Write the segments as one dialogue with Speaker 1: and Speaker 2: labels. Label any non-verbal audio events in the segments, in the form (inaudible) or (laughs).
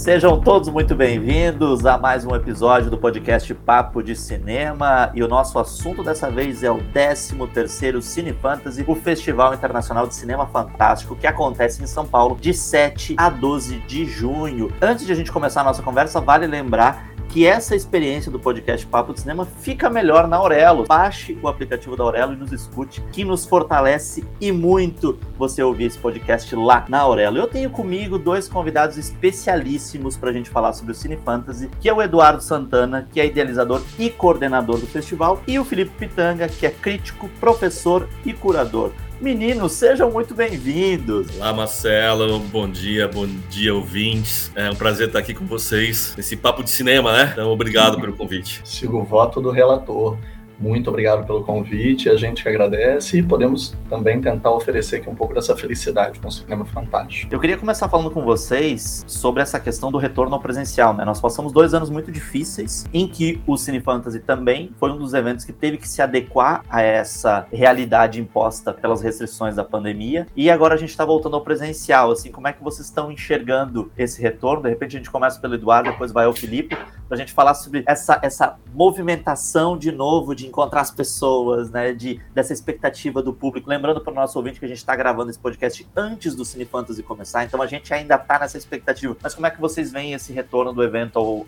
Speaker 1: Sejam todos muito bem-vindos a mais um episódio do podcast Papo de Cinema. E o nosso assunto dessa vez é o 13º Cine Fantasy, o Festival Internacional de Cinema Fantástico, que acontece em São Paulo de 7 a 12 de junho. Antes de a gente começar a nossa conversa, vale lembrar que essa experiência do podcast Papo de Cinema fica melhor na Aurelo. Baixe o aplicativo da Aurelo e nos escute, que nos fortalece e muito você ouvir esse podcast lá na Aurelo. Eu tenho comigo dois convidados especialíssimos para a gente falar sobre o Cine Fantasy, que é o Eduardo Santana, que é idealizador e coordenador do festival, e o Felipe Pitanga, que é crítico, professor e curador. Meninos, sejam muito bem-vindos.
Speaker 2: Olá, Marcelo. Bom dia, bom dia, ouvintes. É um prazer estar aqui com vocês nesse papo de cinema, né? Então, obrigado pelo convite.
Speaker 3: Sigo o voto do relator. Muito obrigado pelo convite, a gente agradece e podemos também tentar oferecer aqui um pouco dessa felicidade com o cinema fantástico.
Speaker 1: Eu queria começar falando com vocês sobre essa questão do retorno ao presencial, né? Nós passamos dois anos muito difíceis em que o Cine Fantasy também foi um dos eventos que teve que se adequar a essa realidade imposta pelas restrições da pandemia e agora a gente está voltando ao presencial. Assim, como é que vocês estão enxergando esse retorno? De repente a gente começa pelo Eduardo, depois vai ao Felipe, para a gente falar sobre essa, essa movimentação de novo de encontrar as pessoas, né? De, dessa expectativa do público. Lembrando para o nosso ouvinte que a gente está gravando esse podcast antes do Cine Fantasy começar, então a gente ainda está nessa expectativa. Mas como é que vocês veem esse retorno do evento ao,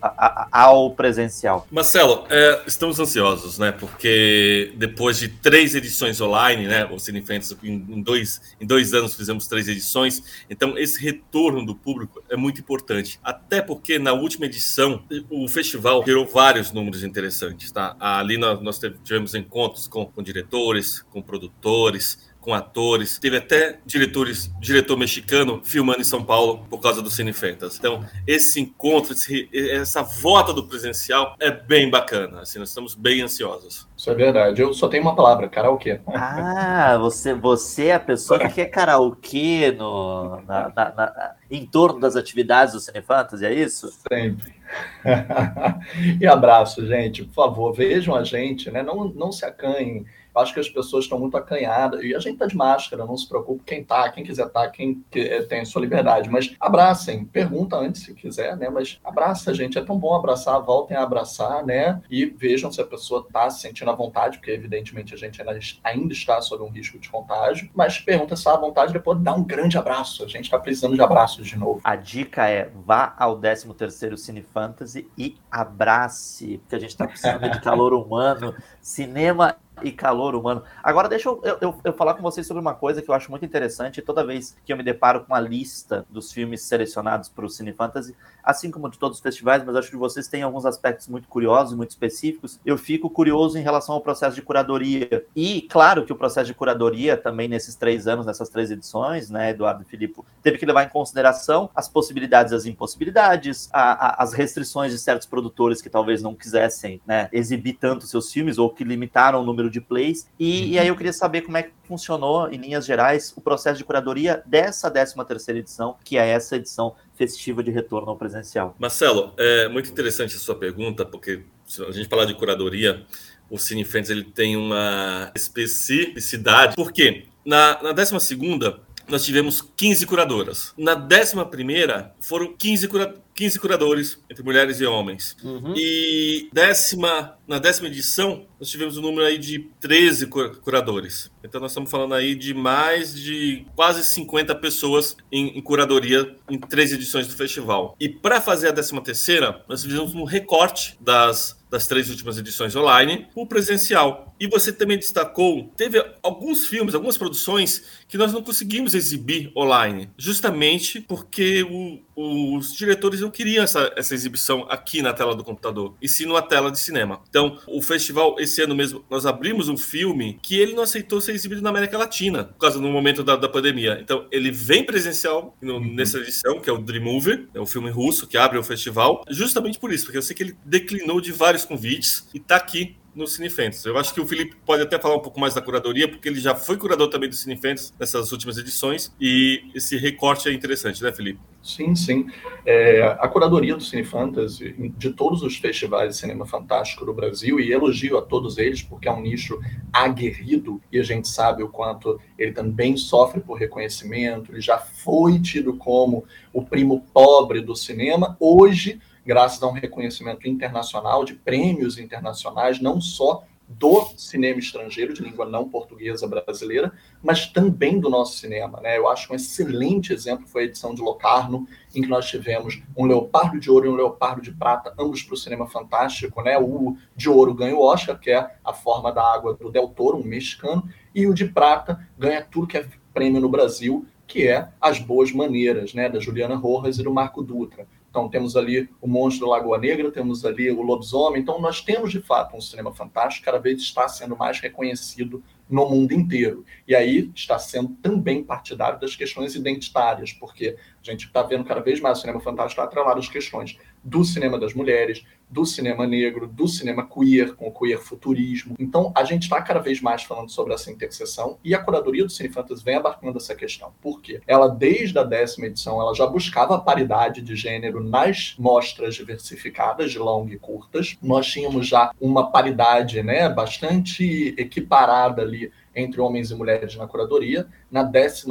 Speaker 1: ao, presencial?
Speaker 2: Marcelo, é, estamos ansiosos, né? Porque depois de três edições online, né? O Cine Fantasy, em, dois, em dois anos fizemos três edições, então esse retorno do público é muito importante. Até porque na última edição, o festival gerou vários números interessantes, tá? Ali nós, nós tivemos encontros com, com diretores, com produtores, com atores. Teve até diretores, diretor mexicano filmando em São Paulo por causa do Cine Fantasy. Então, esse encontro, esse, essa volta do presencial é bem bacana. Assim, nós estamos bem ansiosos.
Speaker 3: Isso é verdade. Eu só tenho uma palavra, karaokê.
Speaker 1: Ah, você, você é a pessoa que quer karaokê no, na, na, na, em torno das atividades do Cine Fantasy, é isso?
Speaker 3: Sempre. (laughs) e abraço, gente. Por favor, vejam a gente, né? Não, não se acanhem eu acho que as pessoas estão muito acanhadas. E a gente está de máscara, não se preocupe. Quem está, quem quiser tá, quem eh, tem a sua liberdade. Mas abracem, pergunta antes se quiser, né? Mas abraça, gente. É tão bom abraçar, voltem a abraçar, né? E vejam se a pessoa está se sentindo à vontade, porque evidentemente a gente ainda está sob um risco de contágio. Mas pergunta se está à vontade, depois dá um grande abraço. A gente está precisando de abraços de novo.
Speaker 1: A dica é vá ao 13º Cine Fantasy e abrace, porque a gente está precisando de calor humano. Cinema e calor humano. Agora, deixa eu, eu, eu, falar com vocês sobre uma coisa que eu acho muito interessante. Toda vez que eu me deparo com a lista dos filmes selecionados para o Cine Fantasy, assim como de todos os festivais, mas acho que vocês têm alguns aspectos muito curiosos, muito específicos. Eu fico curioso em relação ao processo de curadoria. E, claro, que o processo de curadoria também nesses três anos, nessas três edições, né, Eduardo e Filipe, teve que levar em consideração as possibilidades e as impossibilidades, a, a, as restrições de certos produtores que talvez não quisessem né, exibir tanto seus filmes ou que limitaram o número de plays. E, uhum. e aí eu queria saber como é que funcionou, em linhas gerais, o processo de curadoria dessa 13 terceira edição, que é essa edição festiva de retorno ao presencial.
Speaker 2: Marcelo, é muito interessante a sua pergunta, porque se a gente falar de curadoria, o Cine Friends ele tem uma especificidade. Por quê? Na, na 12 segunda nós tivemos 15 curadoras. Na 11 primeira foram 15 curadoras 15 curadores, entre mulheres e homens. Uhum. E décima, na décima edição, nós tivemos um número aí de 13 curadores. Então nós estamos falando aí de mais de quase 50 pessoas em, em curadoria em três edições do festival. E para fazer a décima terceira, nós fizemos um recorte das das três últimas edições online, o presencial. E você também destacou, teve alguns filmes, algumas produções que nós não conseguimos exibir online, justamente porque o, os diretores não queriam essa, essa exibição aqui na tela do computador, e sim numa tela de cinema. Então, o festival, esse ano mesmo, nós abrimos um filme que ele não aceitou ser exibido na América Latina, por causa do momento da, da pandemia. Então, ele vem presencial no, uhum. nessa edição, que é o Dream Movie, é o filme russo que abre o festival, justamente por isso, porque eu sei que ele declinou de vários convites e está aqui no Cinefentes. Eu acho que o Felipe pode até falar um pouco mais da curadoria, porque ele já foi curador também do Cinefentes nessas últimas edições, e esse recorte é interessante, né, Felipe?
Speaker 3: Sim, sim. É, a curadoria do Cine Fantasy, de todos os festivais de cinema fantástico do Brasil, e elogio a todos eles, porque é um nicho aguerrido, e a gente sabe o quanto ele também sofre por reconhecimento, ele já foi tido como o primo pobre do cinema, hoje graças a um reconhecimento internacional, de prêmios internacionais, não só do cinema estrangeiro, de língua não portuguesa brasileira, mas também do nosso cinema. Né? Eu acho um excelente exemplo foi a edição de Locarno, em que nós tivemos um Leopardo de Ouro e um Leopardo de Prata, ambos para o cinema fantástico. Né? O de Ouro ganha o Oscar, que é a forma da água do Del Toro, um mexicano, e o de Prata ganha tudo que é prêmio no Brasil, que é As Boas Maneiras, né? da Juliana Rojas e do Marco Dutra. Então, temos ali o Monstro da Lagoa Negra, temos ali o Lobisomem. Então, nós temos, de fato, um cinema fantástico, cada vez está sendo mais reconhecido no mundo inteiro. E aí está sendo também partidário das questões identitárias, porque a gente está vendo cada vez mais o cinema fantástico atrelado às questões do cinema das mulheres, do cinema negro, do cinema queer, com o queer futurismo. Então, a gente está cada vez mais falando sobre essa interseção e a curadoria do Cine Fantasy vem abarcando essa questão. Por quê? Ela, desde a décima edição, ela já buscava a paridade de gênero nas mostras diversificadas de long e curtas. Nós tínhamos já uma paridade né, bastante equiparada ali entre homens e mulheres na curadoria. Na 12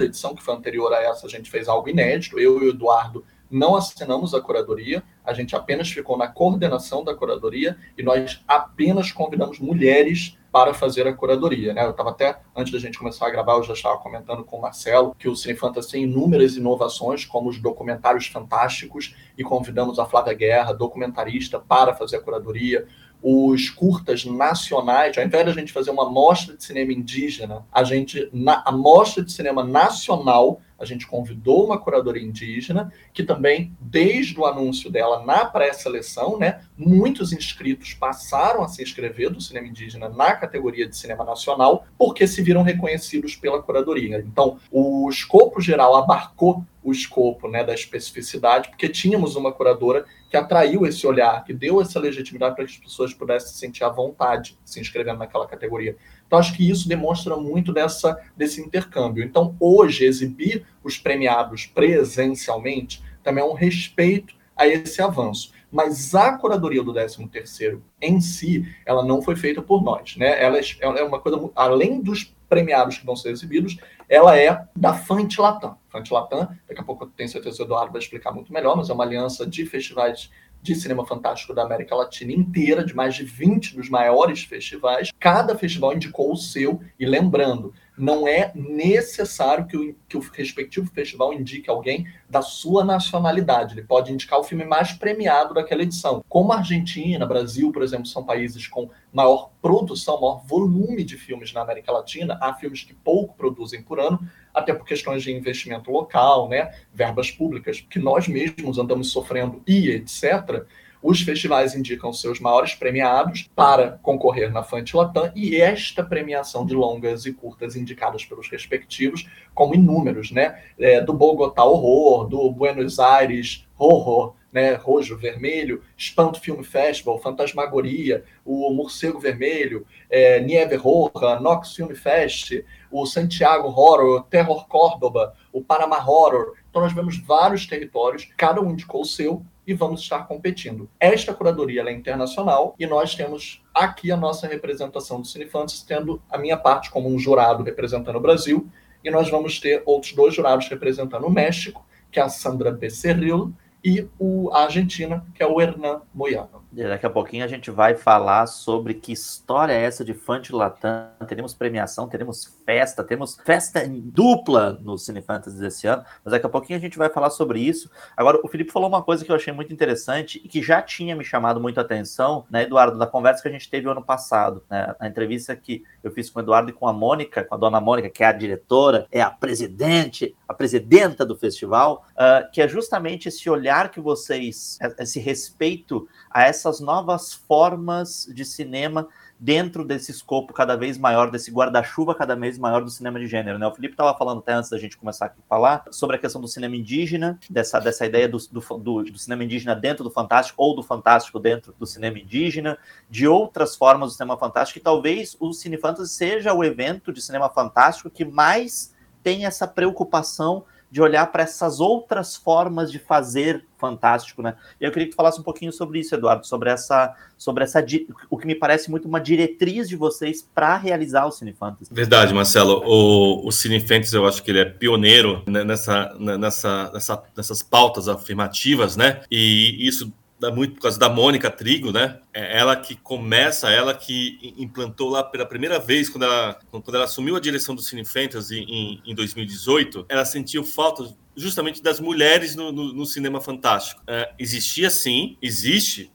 Speaker 3: edição, que foi anterior a essa, a gente fez algo inédito. Eu e o Eduardo não assinamos a curadoria, a gente apenas ficou na coordenação da curadoria e nós apenas convidamos mulheres para fazer a curadoria. Né? Eu estava até, antes da gente começar a gravar, eu já estava comentando com o Marcelo que o Cine Fantasy tem inúmeras inovações, como os documentários fantásticos, e convidamos a Flávia Guerra, documentarista, para fazer a curadoria os curtas nacionais, ao invés de a gente fazer uma mostra de cinema indígena, a gente, na, a mostra de cinema nacional, a gente convidou uma curadora indígena, que também, desde o anúncio dela na pré-seleção, né, muitos inscritos passaram a se inscrever do cinema indígena na categoria de cinema nacional, porque se viram reconhecidos pela curadoria. Então, o escopo geral abarcou o escopo né, da especificidade, porque tínhamos uma curadora que atraiu esse olhar, que deu essa legitimidade para que as pessoas pudessem sentir a vontade de se inscrever naquela categoria. Então, acho que isso demonstra muito dessa, desse intercâmbio. Então, hoje, exibir os premiados presencialmente também é um respeito a esse avanço. Mas a curadoria do 13º em si, ela não foi feita por nós. Né? Ela é, é uma coisa, além dos premiados que vão ser exibidos, ela é da Fante Latam. Fante Latam, daqui a pouco eu tenho certeza que o Eduardo vai explicar muito melhor, mas é uma aliança de festivais de cinema fantástico da América Latina inteira, de mais de 20 dos maiores festivais. Cada festival indicou o seu, e lembrando, não é necessário que o, que o respectivo festival indique alguém da sua nacionalidade. Ele pode indicar o filme mais premiado daquela edição. Como a Argentina, Brasil, por exemplo, são países com maior produção, maior volume de filmes na América Latina, há filmes que pouco produzem por ano, até por questões de investimento local, né, verbas públicas, que nós mesmos andamos sofrendo e etc os festivais indicam seus maiores premiados para concorrer na Fante Latam e esta premiação de longas e curtas indicadas pelos respectivos, como inúmeros, né? É, do Bogotá Horror, do Buenos Aires Horror, né, Rojo Vermelho, Espanto Film Festival, Fantasmagoria, o Morcego Vermelho, é, Nieve Roja, Nox Film Fest, o Santiago Horror, Terror Córdoba, o Panama Horror. Então nós vemos vários territórios, cada um indicou o seu, e vamos estar competindo. Esta curadoria é internacional e nós temos aqui a nossa representação do Cinefantes, tendo a minha parte como um jurado representando o Brasil, e nós vamos ter outros dois jurados representando o México, que é a Sandra Becerril e o, a Argentina, que é o Hernan Moyano.
Speaker 1: Daqui a pouquinho a gente vai falar sobre que história é essa de Fante Latam. Teremos premiação, teremos festa, temos festa em dupla no Cine Fantasy desse ano, mas daqui a pouquinho a gente vai falar sobre isso. Agora, o Felipe falou uma coisa que eu achei muito interessante e que já tinha me chamado muita atenção, né, Eduardo, da conversa que a gente teve ano passado, né, a entrevista que eu fiz com o Eduardo e com a Mônica, com a dona Mônica, que é a diretora, é a presidente, a presidenta do festival, uh, que é justamente esse olhar que vocês, esse respeito a essas novas formas de cinema dentro desse escopo cada vez maior, desse guarda-chuva cada vez maior do cinema de gênero. Né? O Felipe estava falando até antes da gente começar a falar sobre a questão do cinema indígena, dessa, dessa ideia do, do, do cinema indígena dentro do fantástico, ou do fantástico dentro do cinema indígena, de outras formas do cinema fantástico, e talvez o Cine Fantasy seja o evento de cinema fantástico que mais tem essa preocupação de olhar para essas outras formas de fazer fantástico, né? Eu queria que tu falasse um pouquinho sobre isso, Eduardo, sobre essa, sobre essa, o que me parece muito uma diretriz de vocês para realizar o Cine Fantasy.
Speaker 2: Verdade, Marcelo. O, o Cine Fantasy, eu acho que ele é pioneiro nessa, nessa, nessa, nessas pautas afirmativas, né? E isso muito por causa da Mônica Trigo, né? É ela que começa, ela que implantou lá pela primeira vez, quando ela, quando ela assumiu a direção do Cine Fantasy em, em 2018, ela sentiu falta justamente das mulheres no, no, no cinema fantástico. É, existia sim, existe,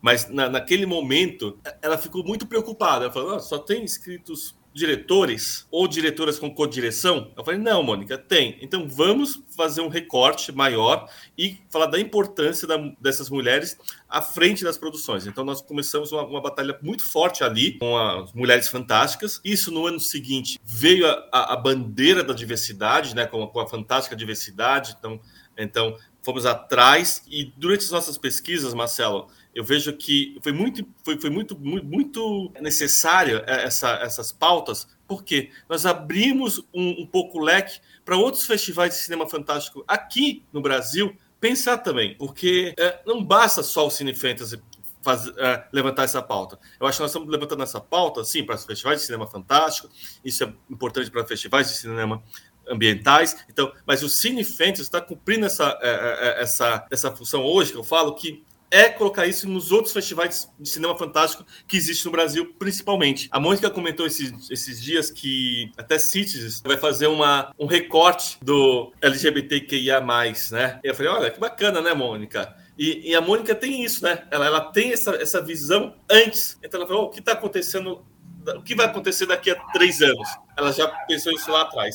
Speaker 2: mas na, naquele momento ela ficou muito preocupada. Ela falou: oh, só tem escritos diretores ou diretoras com co-direção? Eu falei, não, Mônica, tem. Então vamos fazer um recorte maior e falar da importância da, dessas mulheres à frente das produções. Então nós começamos uma, uma, batalha muito forte ali com as Mulheres Fantásticas. Isso no ano seguinte veio a, a, a bandeira da diversidade, né, com com a fantástica diversidade. Então, então fomos atrás e durante as nossas pesquisas, Marcelo, eu vejo que foi muito, foi, foi muito, muito, muito necessária essa, essas pautas, porque nós abrimos um, um pouco o leque para outros festivais de cinema fantástico aqui no Brasil pensar também, porque é, não basta só o Cine Fantasy Faz, é, levantar essa pauta. Eu acho que nós estamos levantando essa pauta, sim, para os festivais de cinema fantástico, isso é importante para festivais de cinema ambientais. Então, mas o Cine Fantasy está cumprindo essa, é, é, essa, essa função hoje, que eu falo, que é colocar isso nos outros festivais de cinema fantástico que existem no Brasil, principalmente. A Mônica comentou esses, esses dias que até Cities vai fazer uma, um recorte do LGBTQIA+, né? E eu falei, olha, que bacana, né, Mônica? E, e, a Mônica tem isso, né? Ela, ela tem essa, essa visão antes. Então ela falou, oh, o que está acontecendo, o que vai acontecer daqui a três anos? Ela já pensou isso lá atrás.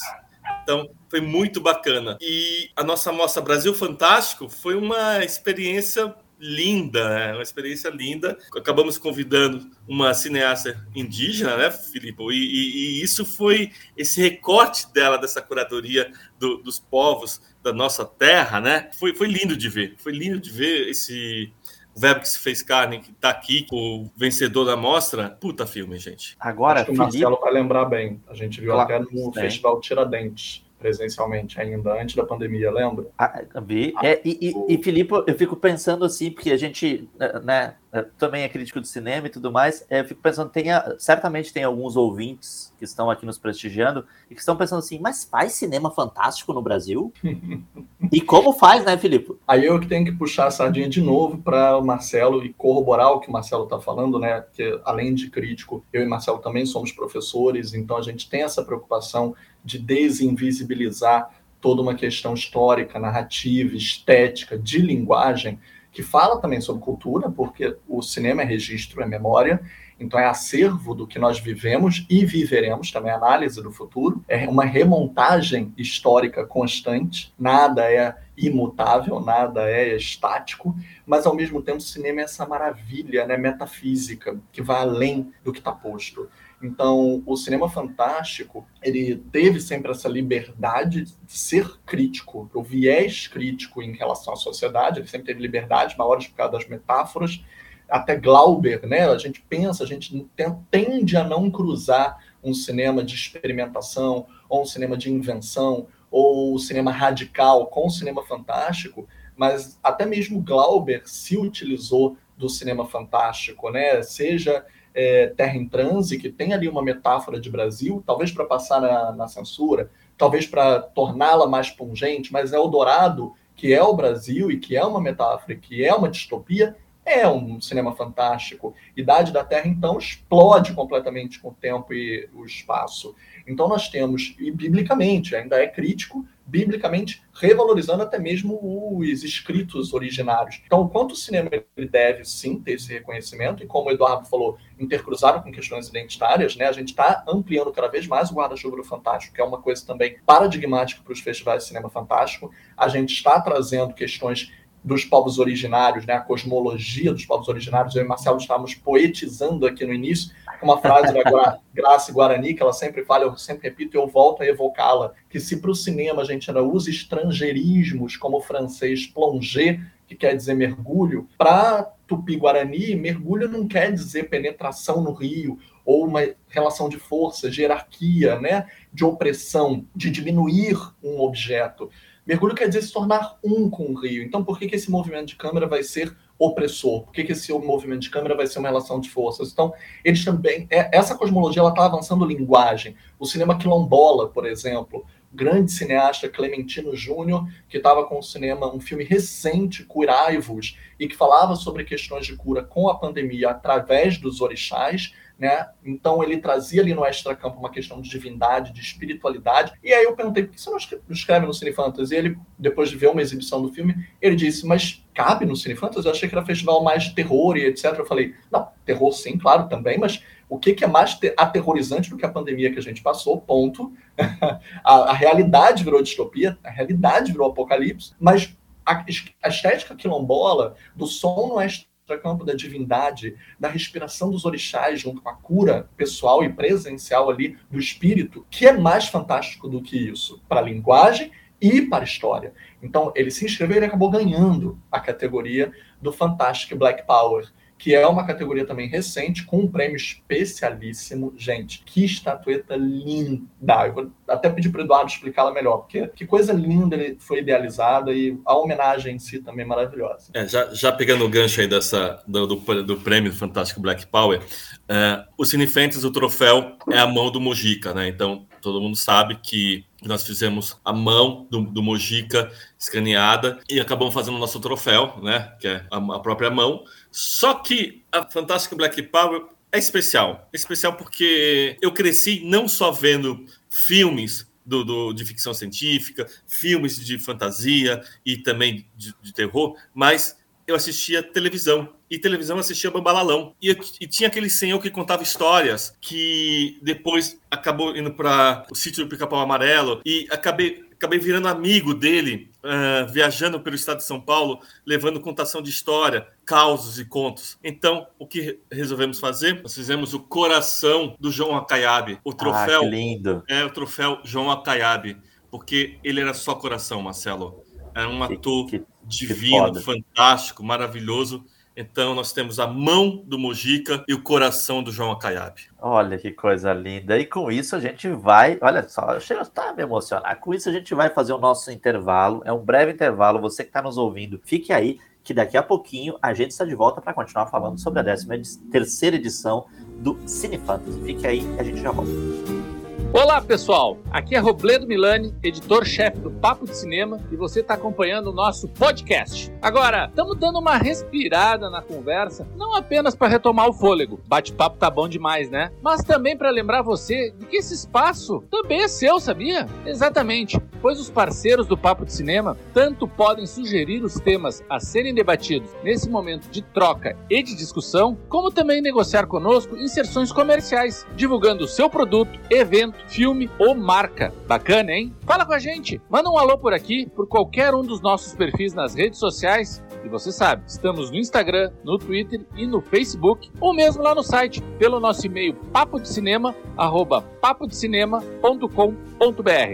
Speaker 2: Então, foi muito bacana. E a nossa Mostra Brasil Fantástico foi uma experiência linda, né? uma experiência linda. Acabamos convidando uma cineasta indígena, né, Filipe? E, e, e, isso foi esse recorte dela, dessa curadoria do, dos povos da nossa terra, né? Foi, foi lindo de ver. Foi lindo de ver esse verbo que se fez carne, que está aqui, o vencedor da mostra. Puta filme, gente.
Speaker 3: Agora, Acho que o Marcelo vai lembrar bem. A gente viu claro, até no Festival Tiradentes presencialmente ainda, antes da pandemia, lembra?
Speaker 1: Ah, vi. Ah, é, e, e, e, Filipe, eu fico pensando assim, porque a gente, né, também é crítico de cinema e tudo mais, é, eu fico pensando, tem, certamente tem alguns ouvintes que estão aqui nos prestigiando e que estão pensando assim, mas faz cinema fantástico no Brasil? (laughs) e como faz, né, Filipe?
Speaker 3: Aí eu que tenho que puxar a sardinha de novo para o Marcelo e corroborar o que o Marcelo está falando, né, que além de crítico, eu e Marcelo também somos professores, então a gente tem essa preocupação de desinvisibilizar toda uma questão histórica, narrativa, estética, de linguagem, que fala também sobre cultura, porque o cinema é registro, é memória, então é acervo do que nós vivemos e viveremos, também análise do futuro, é uma remontagem histórica constante, nada é imutável, nada é estático, mas ao mesmo tempo o cinema é essa maravilha né, metafísica que vai além do que está posto. Então, o cinema fantástico, ele teve sempre essa liberdade de ser crítico, o viés crítico em relação à sociedade, ele sempre teve liberdade maiores por causa das metáforas, até Glauber, né? A gente pensa, a gente tende a não cruzar um cinema de experimentação, ou um cinema de invenção, ou o cinema radical com o cinema fantástico, mas até mesmo Glauber se utilizou do cinema fantástico, né? Seja é, Terra em Transe, que tem ali uma metáfora de Brasil, talvez para passar na, na, censura, talvez para torná-la mais pungente, mas Eldorado, que é o Brasil e que é uma metáfora, que é uma distopia, é um cinema fantástico. Idade da Terra, então, explode completamente com o tempo e o espaço. Então, nós temos, e biblicamente, ainda é crítico, biblicamente revalorizando até mesmo os escritos originários. Então, quanto o cinema deve sim ter esse reconhecimento, e como o Eduardo falou, intercruzado com questões identitárias, né, a gente está ampliando cada vez mais o guarda-chuva do fantástico, que é uma coisa também paradigmática para os festivais de cinema fantástico. A gente está trazendo questões dos povos originários, né, a cosmologia dos povos originários. Eu e Marcelo estávamos poetizando aqui no início, uma frase da Graça (laughs) Guarani, que ela sempre fala, eu sempre repito e eu volto a evocá-la, que se para o cinema a gente ainda usa estrangeirismos como o francês plonger, que quer dizer mergulho, para Tupi-Guarani, mergulho não quer dizer penetração no rio, ou uma relação de força, de hierarquia, né? de opressão, de diminuir um objeto. Mergulho quer dizer se tornar um com o rio. Então, por que, que esse movimento de câmera vai ser opressor? Por que, que esse movimento de câmera vai ser uma relação de forças? Então, eles também. É, essa cosmologia está avançando linguagem. O cinema quilombola, por exemplo, grande cineasta Clementino Júnior, que estava com o cinema, um filme recente, Curai-vos, e que falava sobre questões de cura com a pandemia através dos orixás, né? Então ele trazia ali no extra-campo uma questão de divindade, de espiritualidade. E aí eu perguntei, por que você não escreve no Cine Fantasy? E ele, depois de ver uma exibição do filme, ele disse, mas cabe no Cine Fantasy? Eu achei que era festival mais de terror e etc. Eu falei, não, terror sim, claro, também, mas o que, que é mais aterrorizante do que a pandemia que a gente passou? Ponto. (laughs) a, a realidade virou distopia, a realidade virou apocalipse, mas a, estética quilombola do som no extra campo da divindade, da respiração dos orixás junto com a cura pessoal e presencial ali do espírito, que é mais fantástico do que isso para a linguagem e para a história. Então, ele se inscreveu e acabou ganhando a categoria do Fantastic Black Power que é uma categoria também recente, com um prêmio especialíssimo. Gente, que estatueta linda! Eu vou até pedir para o Eduardo explicá-la melhor, porque que coisa linda ele foi idealizada e a homenagem em si também é maravilhosa.
Speaker 2: É, já, já pegando o gancho aí dessa, do, do, do prêmio Fantástico Black Power, é, o Cinefentes, o troféu, é a mão do Mojica, né? Então, todo mundo sabe que nós fizemos a mão do, do Mojica escaneada e acabamos fazendo o nosso troféu, né? Que é a, a própria mão. Só que a Fantástica Black Power é especial. É especial porque eu cresci não só vendo filmes do, do, de ficção científica, filmes de fantasia e também de, de terror, mas eu assistia televisão. E televisão assistia Bambalalão. E, e tinha aquele senhor que contava histórias que depois acabou indo para o sítio do Pica-Pau Amarelo e acabei, acabei virando amigo dele, uh, viajando pelo estado de São Paulo, levando contação de história, causos e contos. Então, o que resolvemos fazer? Nós fizemos o coração do João Acaiabe. O troféu. Ah,
Speaker 1: lindo.
Speaker 2: É o troféu João Acaiabe. Porque ele era só coração, Marcelo. Era um ator. Que, que divino, fantástico, maravilhoso. Então, nós temos a mão do Mojica e o coração do João Acaiabe.
Speaker 1: Olha que coisa linda. E com isso a gente vai. Olha só, chega a me emocionar. Com isso a gente vai fazer o nosso intervalo. É um breve intervalo. Você que está nos ouvindo, fique aí, que daqui a pouquinho a gente está de volta para continuar falando sobre a 13 terceira edição do Cine Fantasy. Fique aí, a gente já volta.
Speaker 4: Olá pessoal, aqui é Robledo Milani, editor-chefe do Papo de Cinema e você está acompanhando o nosso podcast. Agora, estamos dando uma respirada na conversa, não apenas para retomar o fôlego, bate-papo tá bom demais, né? Mas também para lembrar você de que esse espaço também é seu, sabia? Exatamente, pois os parceiros do Papo de Cinema tanto podem sugerir os temas a serem debatidos nesse momento de troca e de discussão, como também negociar conosco inserções comerciais, divulgando o seu produto, evento filme ou marca. Bacana, hein? Fala com a gente, manda um alô por aqui, por qualquer um dos nossos perfis nas redes sociais. E você sabe, estamos no Instagram, no Twitter e no Facebook, ou mesmo lá no site, pelo nosso e-mail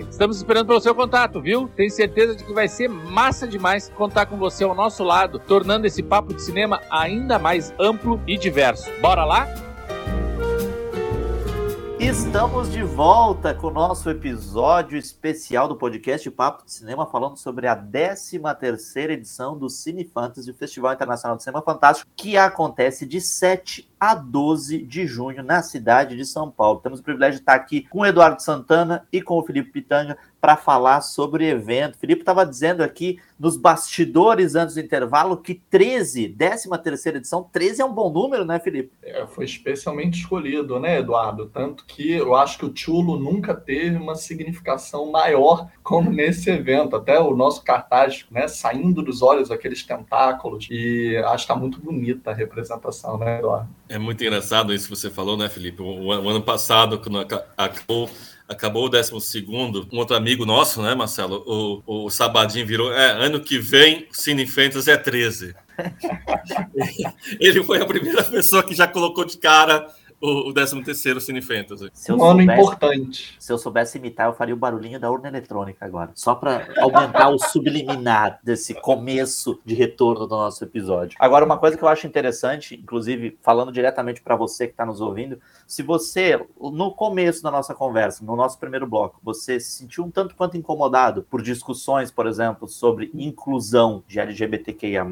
Speaker 4: Estamos esperando pelo seu contato, viu? Tenho certeza de que vai ser massa demais contar com você ao nosso lado, tornando esse papo de cinema ainda mais amplo e diverso. Bora lá?
Speaker 1: Estamos de volta com o nosso episódio especial do podcast Papo de Cinema, falando sobre a 13 terceira edição do Cine Fantasy, o Festival Internacional de Cinema Fantástico, que acontece de 7 a 12 de junho na cidade de São Paulo. Temos o privilégio de estar aqui com o Eduardo Santana e com o Felipe Pitanga para falar sobre o evento. O Felipe estava dizendo aqui nos bastidores antes do intervalo que 13, 13 terceira edição, 13 é um bom número, né, Felipe?
Speaker 3: É, foi especialmente escolhido, né, Eduardo? Tanto que eu acho que o Chulo nunca teve uma significação maior como nesse evento. Até o nosso cartaz, né, saindo dos olhos aqueles tentáculos. E acho que está muito bonita a representação, né, Eduardo?
Speaker 2: É muito engraçado isso que você falou, né, Felipe? O, o ano passado, quando acabou acabou o décimo segundo, um outro amigo nosso, né, Marcelo? O, o Sabadinho virou. É, ano que vem, Cine Fantasy é 13. (laughs) Ele foi a primeira pessoa que já colocou de cara o, o 13 terceiro Cine Fantasy.
Speaker 3: Um soubesse, ano importante.
Speaker 1: Se eu soubesse imitar, eu faria o barulhinho da urna eletrônica agora. Só para aumentar o subliminar desse começo de retorno do nosso episódio. Agora, uma coisa que eu acho interessante, inclusive falando diretamente para você que está nos ouvindo, se você, no começo da nossa conversa, no nosso primeiro bloco, você se sentiu um tanto quanto incomodado por discussões, por exemplo, sobre inclusão de LGBTQIA,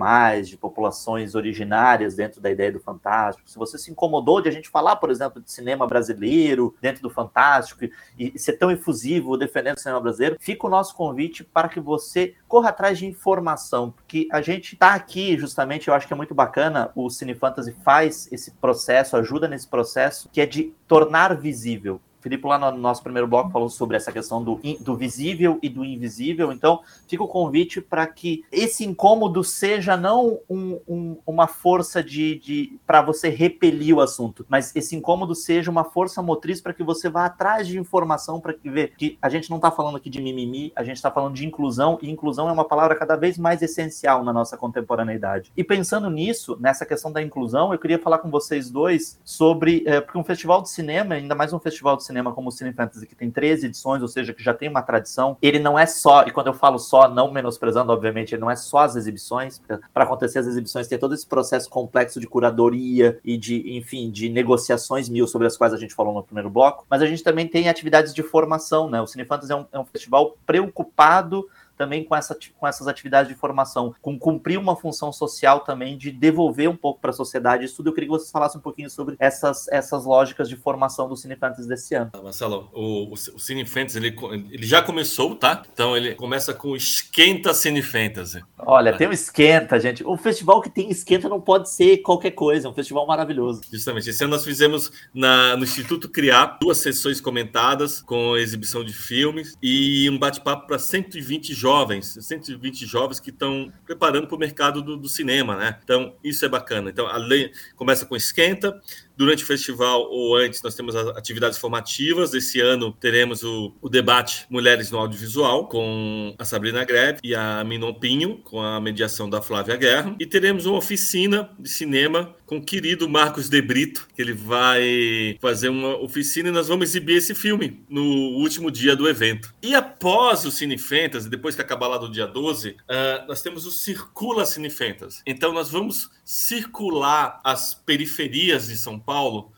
Speaker 1: de populações originárias dentro da ideia do Fantástico, se você se incomodou de a gente falar por exemplo, de cinema brasileiro dentro do Fantástico e, e ser tão efusivo defendendo o cinema brasileiro, fica o nosso convite para que você corra atrás de informação, porque a gente está aqui justamente, eu acho que é muito bacana, o Cine Fantasy faz esse processo, ajuda nesse processo, que é de tornar visível Filipe, lá no nosso primeiro bloco, falou sobre essa questão do, do visível e do invisível. Então, fica o convite para que esse incômodo seja não um, um, uma força de, de para você repelir o assunto, mas esse incômodo seja uma força motriz para que você vá atrás de informação para ver que a gente não está falando aqui de mimimi, a gente está falando de inclusão, e inclusão é uma palavra cada vez mais essencial na nossa contemporaneidade. E pensando nisso, nessa questão da inclusão, eu queria falar com vocês dois sobre, é, porque um festival de cinema, ainda mais um festival de como o Cine Fantasy, que tem 13 edições, ou seja, que já tem uma tradição, ele não é só, e quando eu falo só, não menosprezando, obviamente, ele não é só as exibições, para acontecer as exibições tem todo esse processo complexo de curadoria e de, enfim, de negociações mil sobre as quais a gente falou no primeiro bloco, mas a gente também tem atividades de formação, né? O Cine Fantasy é um, é um festival preocupado também com, essa, com essas atividades de formação, com cumprir uma função social também de devolver um pouco para a sociedade isso tudo. Eu queria que vocês falassem um pouquinho sobre essas, essas lógicas de formação do Cine Fantasy desse ano.
Speaker 2: Ah, Marcelo, o, o, o Cine Fantasy ele, ele já começou, tá? Então ele começa com Esquenta Cine Fantasy.
Speaker 1: Olha, tem um esquenta, gente. Um festival que tem esquenta não pode ser qualquer coisa, é um festival maravilhoso.
Speaker 2: Justamente. Esse ano nós fizemos na, no Instituto Criar duas sessões comentadas com exibição de filmes e um bate-papo para 120 jovens jovens, 120 jovens que estão preparando para o mercado do, do, cinema, né? Então, isso é bacana. Então, além, começa com esquenta, Durante o festival ou antes, nós temos atividades formativas. Esse ano teremos o, o debate Mulheres no Audiovisual, com a Sabrina Greve e a Minon Pinho, com a mediação da Flávia Guerra. E teremos uma oficina de cinema com o querido Marcos De Brito, que ele vai fazer uma oficina e nós vamos exibir esse filme no último dia do evento. E após o Cine Fantasy, depois que acabar lá do dia 12, uh, ah, nós temos o Circula Cine Fantasy. Então nós vamos circular as periferias de São Paulo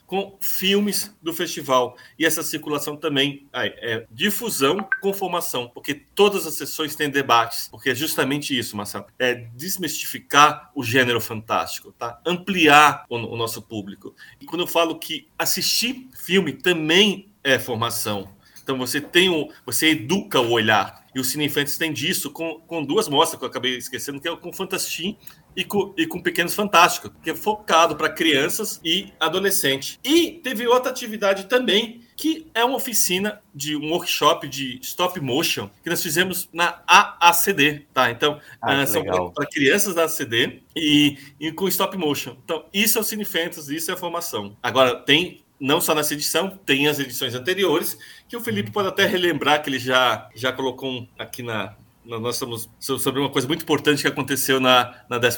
Speaker 2: com filmes do festival. E essa circulação também é difusão com formação, porque todas as sessões têm debates, porque é justamente isso, Marcelo, é desmistificar o gênero fantástico, tá? Ampliar o, o nosso público. E quando eu falo que assistir filme também é formação, então você tem o, você educa o olhar. E o Cine Infantes tem disso com, com duas mostras que eu acabei esquecendo, que é com Fantastim e com, e com Pequenos Fantásticos, que é focado para crianças e adolescentes. E teve outra atividade também, que é uma oficina de um workshop de stop motion que nós fizemos na AACD, tá? Então, ah, uh, são para crianças da ACD e, e com stop motion. Então, isso é o Cine Fantasy, isso é a formação. Agora, tem não só nessa edição, tem as edições anteriores, que o Felipe pode até relembrar que ele já, já colocou um aqui na, nós estamos sobre uma coisa muito importante que aconteceu na, na 11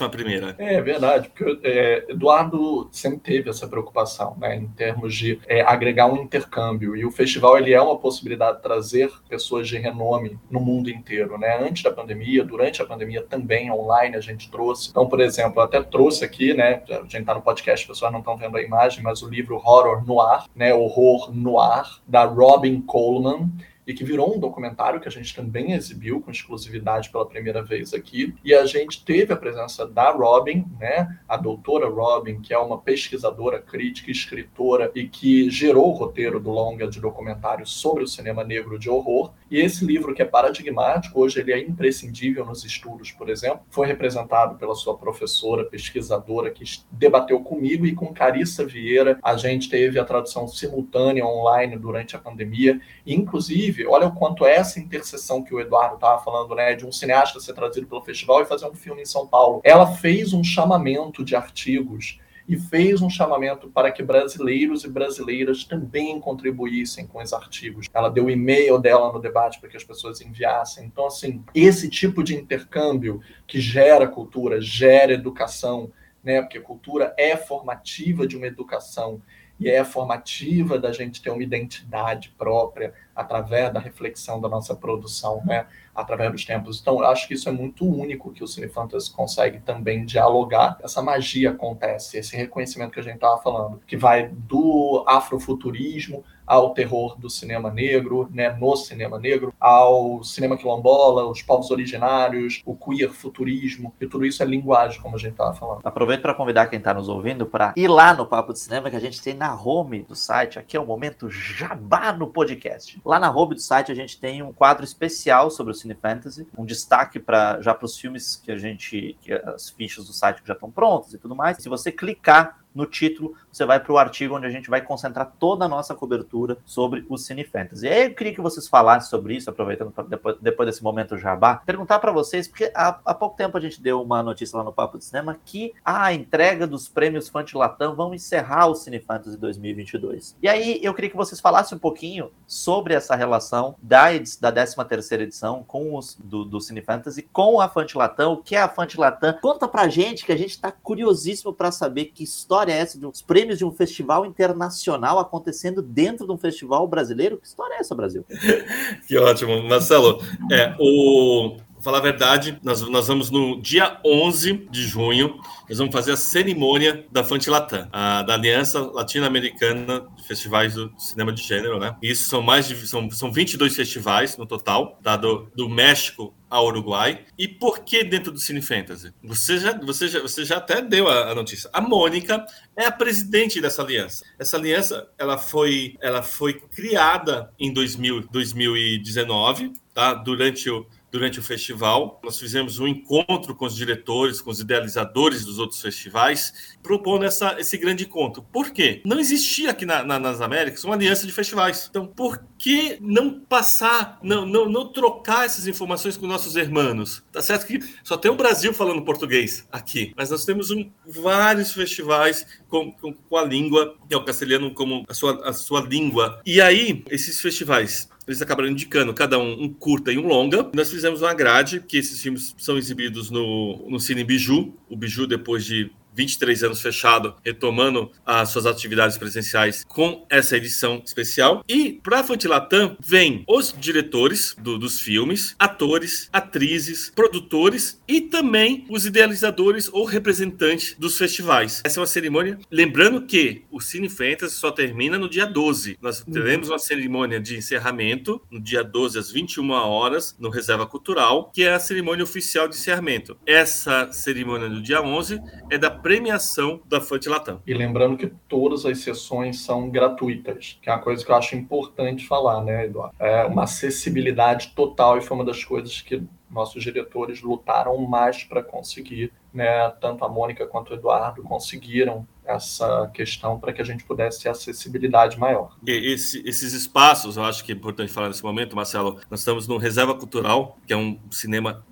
Speaker 3: É verdade, porque é, Eduardo sempre teve essa preocupação, né, em termos de é, agregar um intercâmbio, e o festival ele é uma possibilidade de trazer pessoas de renome no mundo inteiro, né, antes da pandemia, durante a pandemia também, online, a gente trouxe, então, por exemplo, até trouxe aqui, né, a gente está no podcast, as pessoas não estão vendo a imagem, mas o livro Horror Noir, né, Horror Noir, da Robin Coleman, e que virou um documentário que a gente também exibiu com exclusividade pela primeira vez aqui. E a gente teve a presença da Robin, né, a doutora Robin, que é uma pesquisadora, crítica, escritora e que gerou o roteiro do longa de documentário sobre o cinema negro de horror. E esse livro que é paradigmático, hoje ele é imprescindível nos estudos, por exemplo, foi representado pela sua professora, pesquisadora que debateu comigo e com Carissa Vieira. A gente teve a tradução simultânea online durante a pandemia, inclusive olha o quanto essa interseção que o Eduardo estava falando, né, de um cineasta ser trazido pelo festival e fazer um filme em São Paulo. Ela fez um chamamento de artigos e fez um chamamento para que brasileiros e brasileiras também contribuíssem com os artigos. Ela deu o e-mail dela no debate para que as pessoas enviassem. Então, assim, esse tipo de intercâmbio que gera cultura, gera educação, né? Porque cultura é formativa de uma educação e é formativa da gente ter uma identidade própria através da reflexão da nossa produção, né? através dos tempos. Então, eu acho que isso é muito único que o Cine Fantasy consegue também dialogar. Essa magia acontece, esse reconhecimento que a gente estava falando, que vai do afrofuturismo ao terror do cinema negro, né, no cinema negro, ao cinema quilombola, os povos originários, o queer futurismo, e tudo isso é linguagem, como a gente estava falando.
Speaker 1: Aproveito para convidar quem está nos ouvindo para ir lá no Papo de Cinema que a gente tem na home do site. Aqui é o momento jabá no podcast. Lá na home do site a gente tem um quadro especial sobre o Cine Fantasy, um destaque para já para os filmes que a gente, que as fichas do site já estão prontas e tudo mais. Se você clicar no título, você vai para o artigo onde a gente vai concentrar toda a nossa cobertura sobre o Cine Fantasy. E aí eu queria que vocês falassem sobre isso, aproveitando depois, depois desse momento jabá, perguntar para vocês, porque há, há, pouco tempo a gente deu uma notícia lá no Papo de Cinema que a entrega dos prêmios Fantilatam vão encerrar o Cine Fantasy 2022. E aí eu queria que vocês falassem um pouquinho sobre essa relação da, da 13 terceira edição com os, do, do Cine Fantasy com a Fantilatam, o que é a Fantilatam. Conta pra gente que a gente está curiosíssimo para saber que história história é essa de uns prêmios de um festival internacional acontecendo dentro de um festival brasileiro? Que história é essa, Brasil? (laughs)
Speaker 2: que ótimo, Marcelo. É, o falar a verdade, nós, nós vamos no dia 11 de junho, nós vamos fazer a cerimônia da Fantilatam, a, da Aliança Latino-Americana de Festivais do Cinema de Gênero, né? Isso são mais de são, são 22 festivais no total, tá? do, do México ao Uruguai. E por que dentro do Cine Fantasy? Você já, você já, você já até deu a, a, notícia. A Mônica é a presidente dessa aliança. Essa aliança ela foi, ela foi criada em 2000, 2019, tá? Durante o durante o festival. Nós fizemos um encontro com os diretores, com os idealizadores dos outros festivais, propondo essa, esse grande encontro. Por quê? Não existia aqui na, na, nas Américas uma aliança de festivais. Então, por que não passar, não, não, não trocar essas informações com nossos irmãos? Tá certo que só tem o Brasil falando português aqui, mas nós temos um, vários festivais com, com, com a língua, que é o castelhano como a sua, a sua língua. E aí, esses festivais eles acabaram indicando cada um um curta e um longa. Nós fizemos uma grade, que esses filmes são exibidos no, no Cine Biju. O Biju, depois de 23 anos fechado, retomando as suas atividades presenciais com essa edição especial. E para a Fantilatam vem os diretores do, dos filmes, atores, atrizes, produtores e também os idealizadores ou representantes dos festivais. Essa é uma cerimônia, lembrando que o Cine Fantasy só termina no dia 12. Nós uhum. teremos uma cerimônia de encerramento no dia 12 às 21 horas no Reserva Cultural, que é a cerimônia oficial de encerramento. Essa cerimônia do dia 11 é da premiação da FUT Latam.
Speaker 3: E lembrando que todas as sessões são gratuitas, que é uma coisa que eu acho importante falar, né, Eduardo? É uma acessibilidade total e foi uma das coisas que nossos diretores lutaram mais para conseguir, né? Tanto a Mônica quanto o Eduardo conseguiram essa questão para que a gente pudesse ter acessibilidade maior.
Speaker 2: Esse, esses espaços, eu acho que é importante falar nesse momento, Marcelo. Nós estamos no Reserva Cultural, que é um cinema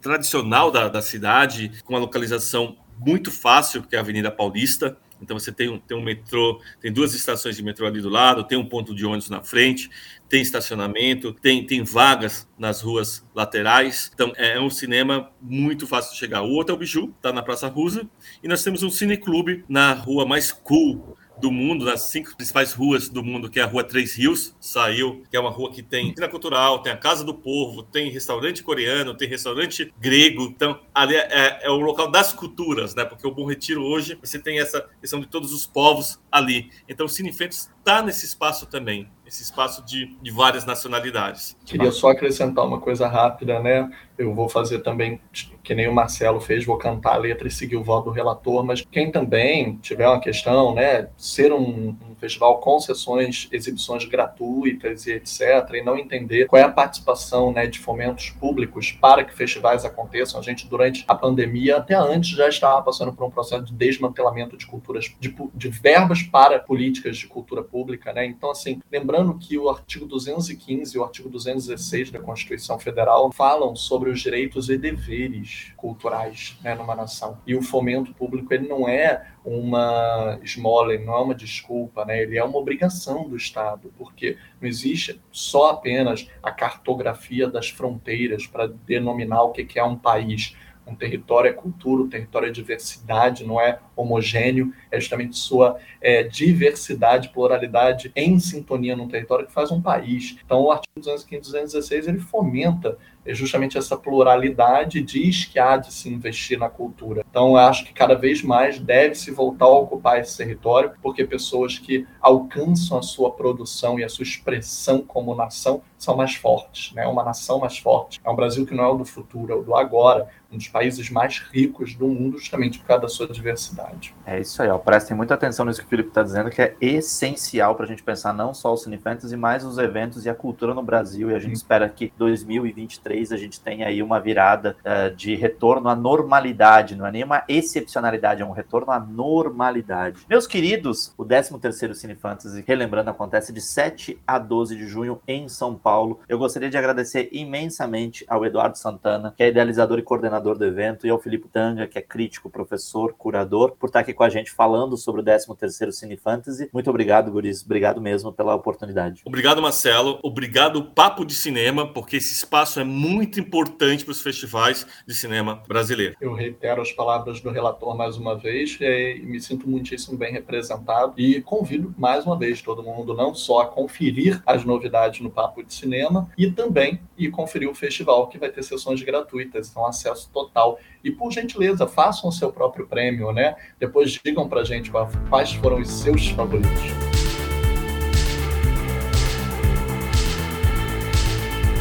Speaker 2: tradicional da, da cidade, com uma localização muito fácil, que é a Avenida Paulista. Então você tem um, tem um metrô, tem duas estações de metrô ali do lado, tem um ponto de ônibus na frente, tem estacionamento, tem, tem vagas nas ruas laterais. Então é um cinema muito fácil de chegar. O outro é o Biju, está na Praça Rusa, e nós temos um cineclube na rua mais cool do mundo, nas cinco principais ruas do mundo, que é a Rua Três Rios, saiu, que é uma rua que tem cena cultural, tem a Casa do Povo, tem restaurante coreano, tem restaurante grego. Então, ali é, é, é o local das culturas, né? Porque o Bom Retiro hoje, você tem essa questão de todos os povos ali. Então, o Cine Fentes está nesse espaço também esse espaço de, de várias nacionalidades.
Speaker 3: Queria só acrescentar uma coisa rápida, né? Eu vou fazer também, que nem o Marcelo fez, vou cantar a letra e seguir o voto do relator, mas quem também tiver uma questão, né, ser um, um festival com sessões, exibições gratuitas e etc., e não entender qual é a participação né, de fomentos públicos para que festivais aconteçam. A gente, durante a pandemia, até antes, já estava passando por um processo de desmantelamento de culturas, de, de verbas para políticas de cultura pública, né? Então, assim, lembrando lembrando que o artigo 215 e o artigo 216 da Constituição Federal falam sobre os direitos e deveres culturais né, numa nação. E o fomento público ele não é uma esmola, não é uma desculpa, né? ele é uma obrigação do Estado, porque não existe só apenas a cartografia das fronteiras para denominar o que é um país um território é cultura, um território é diversidade, não é homogêneo, é justamente sua é, diversidade, pluralidade em sintonia num território que faz um país. Então, o artigo 215 e 216 ele fomenta é justamente essa pluralidade diz que há de se investir na cultura. Então, eu acho que cada vez mais deve se voltar a ocupar esse território, porque pessoas que alcançam a sua produção e a sua expressão como nação são mais fortes, né? Uma nação mais forte. É um Brasil que não é o do futuro, é o do agora, um dos países mais ricos do mundo, justamente por causa da sua diversidade.
Speaker 1: É isso aí, ó. prestem muita atenção nisso que o Felipe está dizendo, que é essencial para a gente pensar não só o Cinefantasy, mas os eventos e a cultura no Brasil. E a gente espera que 2023 2023 a gente tem aí uma virada uh, de retorno à normalidade, não é nenhuma excepcionalidade, é um retorno à normalidade. Meus queridos, o 13º Cine Fantasy, relembrando, acontece de 7 a 12 de junho em São Paulo. Eu gostaria de agradecer imensamente ao Eduardo Santana, que é idealizador e coordenador do evento, e ao Felipe Tanga, que é crítico, professor, curador, por estar aqui com a gente falando sobre o 13º Cine Fantasy. Muito obrigado, Guris. Obrigado mesmo pela oportunidade.
Speaker 2: Obrigado, Marcelo. Obrigado, Papo de Cinema, porque esse espaço é muito importante para os festivais de cinema brasileiro.
Speaker 3: Eu reitero as palavras do relator mais uma vez e me sinto muitíssimo bem representado e convido mais uma vez todo mundo não só a conferir as novidades no Papo de Cinema e também ir conferir o festival que vai ter sessões gratuitas, então acesso total. E por gentileza, façam o seu próprio prêmio, né? Depois digam pra gente quais foram os seus favoritos.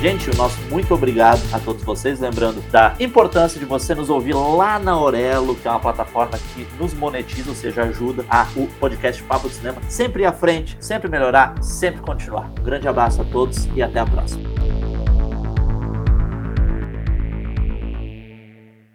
Speaker 1: Gente, o nosso muito obrigado a todos vocês. Lembrando da importância de você nos ouvir lá na Orelo, que é uma plataforma que nos monetiza, ou seja, ajuda a o podcast Papo de Cinema sempre ir à frente, sempre melhorar, sempre continuar. Um grande abraço a todos e até a próxima.